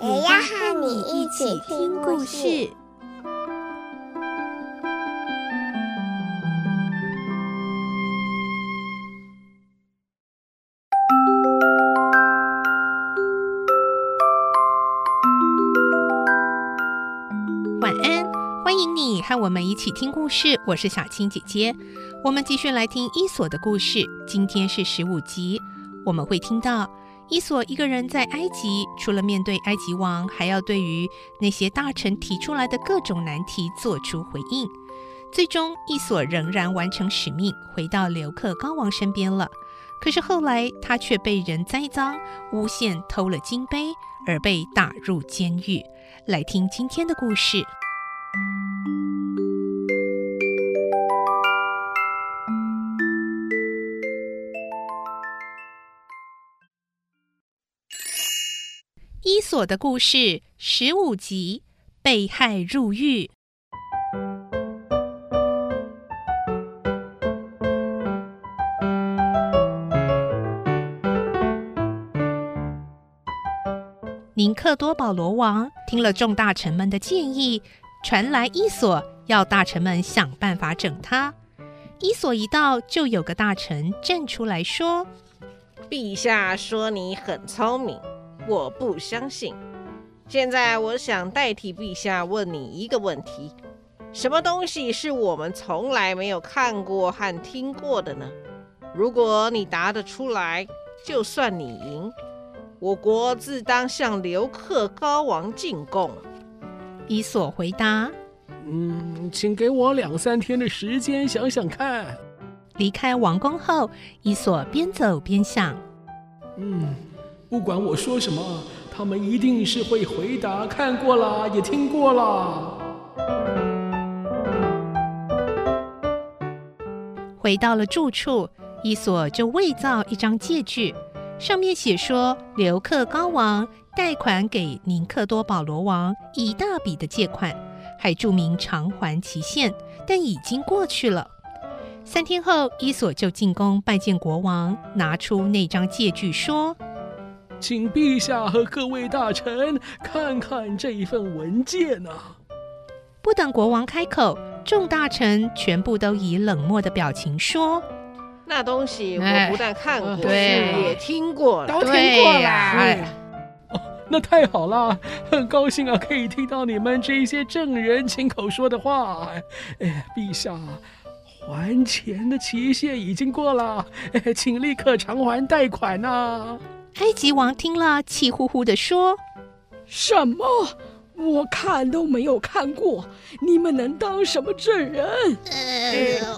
也要和你一起听故事。晚安，欢迎你和我们一起听故事。我是小青姐姐，我们继续来听伊索的故事。今天是十五集，我们会听到伊索一个人在埃及，除了面对埃及王，还要对于那些大臣提出来的各种难题做出回应。最终，伊索仍然完成使命，回到刘克高王身边了。可是后来，他却被人栽赃、诬陷偷了金杯，而被打入监狱。来听今天的故事。伊索的故事十五集：被害入狱。宁克多保罗王听了众大臣们的建议，传来伊索要大臣们想办法整他。伊索一到，就有个大臣站出来说：“陛下说你很聪明，我不相信。现在我想代替陛下问你一个问题：什么东西是我们从来没有看过和听过的呢？如果你答得出来，就算你赢。”我国自当向刘克高王进贡。伊索回答：“嗯，请给我两三天的时间想想看。”离开王宫后，伊索边走边想：“嗯，不管我说什么，他们一定是会回答看过了，也听过了。”回到了住处，伊索就伪造一张借据。上面写说，刘克高王贷款给宁克多保罗王一大笔的借款，还注明偿还期限，但已经过去了。三天后，伊索就进宫拜见国王，拿出那张借据说：“请陛下和各位大臣看看这一份文件啊！”不等国王开口，众大臣全部都以冷漠的表情说。那东西我不但看过，对，也听过了，都听过了。哎，哦，那太好了，很 高兴啊，可以听到你们这些证人亲口说的话。哎，陛下，还钱的期限已经过了，哎，请立刻偿还贷款呐！埃及王听了，气呼呼地说：“什么？”我看都没有看过，你们能当什么证人？呃，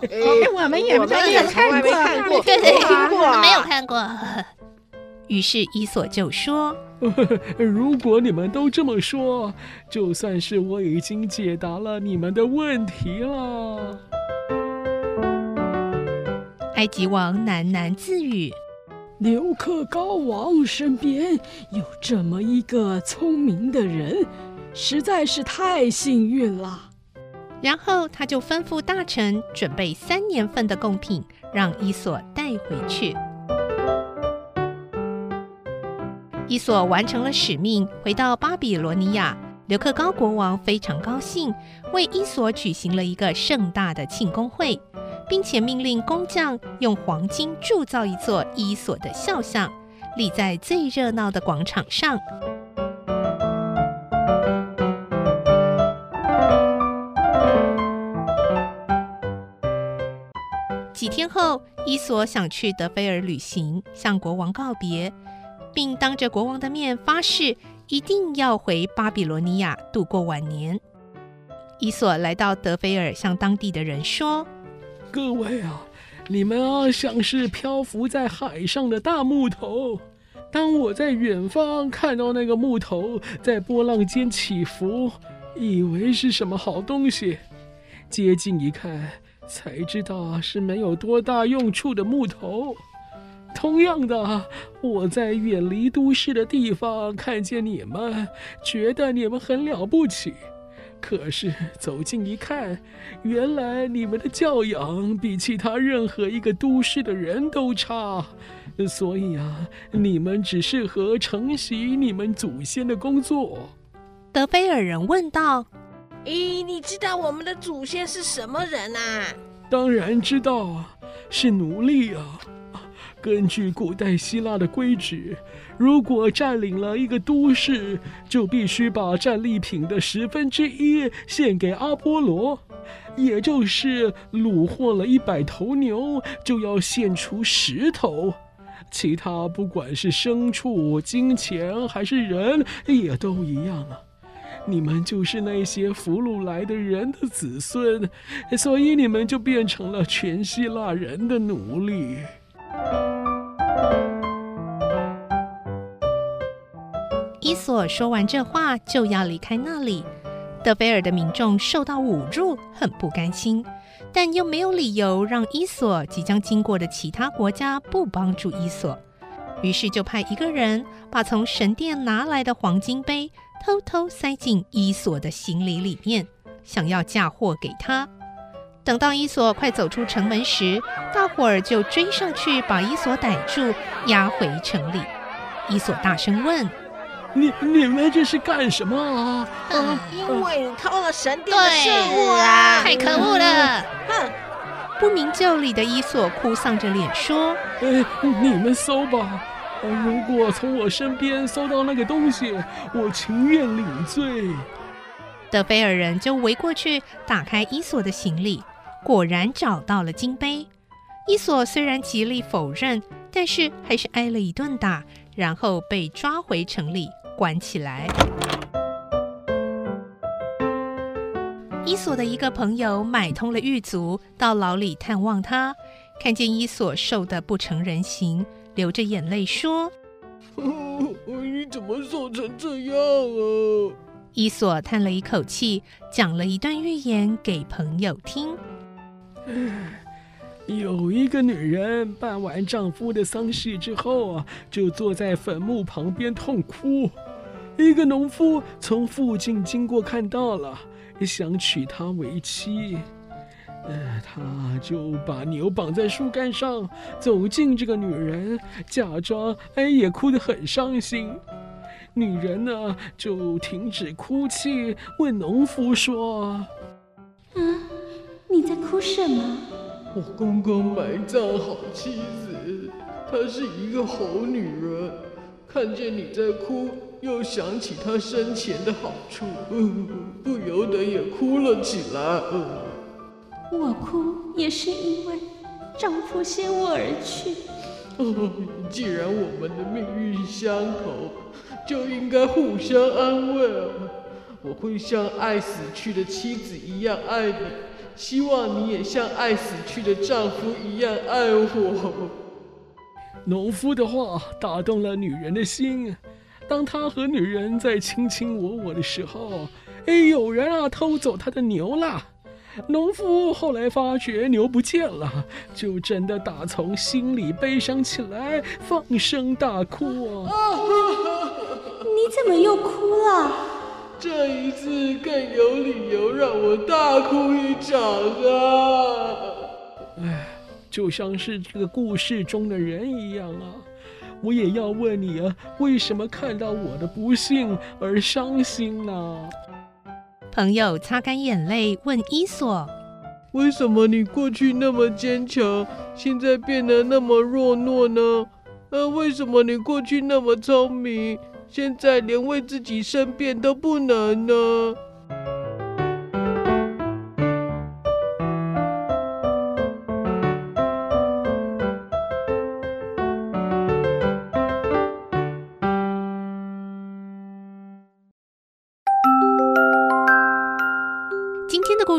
我们也没有看过，看过，对对，听过，没有看过。于是伊索就说：“ 如果你们都这么说，就算是我已经解答了你们的问题了。”埃及王喃喃自语：“刘克高王身边有这么一个聪明的人。”实在是太幸运了。然后他就吩咐大臣准备三年份的贡品，让伊索带回去。伊索完成了使命，回到巴比罗尼亚。刘克高国王非常高兴，为伊索举行了一个盛大的庆功会，并且命令工匠用黄金铸造一座伊索的肖像，立在最热闹的广场上。几天后，伊索想去德菲尔旅行，向国王告别，并当着国王的面发誓，一定要回巴比伦尼亚度过晚年。伊索来到德菲尔，向当地的人说：“各位啊，你们啊，像是漂浮在海上的大木头，当我在远方看到那个木头在波浪间起伏，以为是什么好东西，接近一看，才知道是没有多大用处的木头。同样的，我在远离都市的地方看见你们，觉得你们很了不起。可是走近一看，原来你们的教养比其他任何一个都市的人都差。所以啊，你们只适合承袭你们祖先的工作。德菲尔人问道：“咦，你知道我们的祖先是什么人啊？”“当然知道啊，是奴隶啊。根据古代希腊的规矩，如果占领了一个都市，就必须把战利品的十分之一献给阿波罗，也就是虏获了一百头牛，就要献出十头。”其他不管是牲畜、金钱还是人，也都一样啊。你们就是那些俘虏来的人的子孙，所以你们就变成了全希腊人的奴隶。伊索说完这话，就要离开那里。德菲尔的民众受到侮辱，很不甘心。但又没有理由让伊索即将经过的其他国家不帮助伊索，于是就派一个人把从神殿拿来的黄金杯偷偷塞进伊索的行李里面，想要嫁祸给他。等到伊索快走出城门时，大伙儿就追上去把伊索逮住，押回城里。伊索大声问。你你们这是干什么啊？嗯，因为你偷了神殿的圣物啊！太可恶了！哼！不明就里的伊索哭丧着脸说：“哎，你们搜吧，如果从我身边搜到那个东西，我情愿领罪。”德菲尔人就围过去打开伊索的行李，果然找到了金杯。伊索虽然极力否认，但是还是挨了一顿打，然后被抓回城里。关起来。伊索的一个朋友买通了狱卒，到牢里探望他，看见伊索瘦得不成人形，流着眼泪说：“你怎么瘦成这样啊？”伊索叹了一口气，讲了一段寓言给朋友听。有一个女人办完丈夫的丧事之后啊，就坐在坟墓旁边痛哭。一个农夫从附近经过，看到了，想娶她为妻。呃，他就把牛绑在树干上，走近这个女人，假装哎也哭得很伤心。女人呢，就停止哭泣，问农夫说：“啊，你在哭什么？”我刚刚埋葬好妻子，她是一个好女人，看见你在哭。又想起他生前的好处，嗯，不由得也哭了起来。嗯，我哭也是因为丈夫先我而去。哦，既然我们的命运相投，就应该互相安慰。我会像爱死去的妻子一样爱你，希望你也像爱死去的丈夫一样爱我。农夫的话打动了女人的心。当他和女人在卿卿我我的时候，哎，有人啊偷走他的牛了。农夫后来发觉牛不见了，就真的打从心里悲伤起来，放声大哭啊！你怎么又哭了？这一次更有理由让我大哭一场啊！哎，就像是这个故事中的人一样啊。我也要问你啊，为什么看到我的不幸而伤心呢？朋友擦干眼泪问伊索：“为什么你过去那么坚强，现在变得那么弱懦呢？呃，为什么你过去那么聪明，现在连为自己申辩都不能呢？”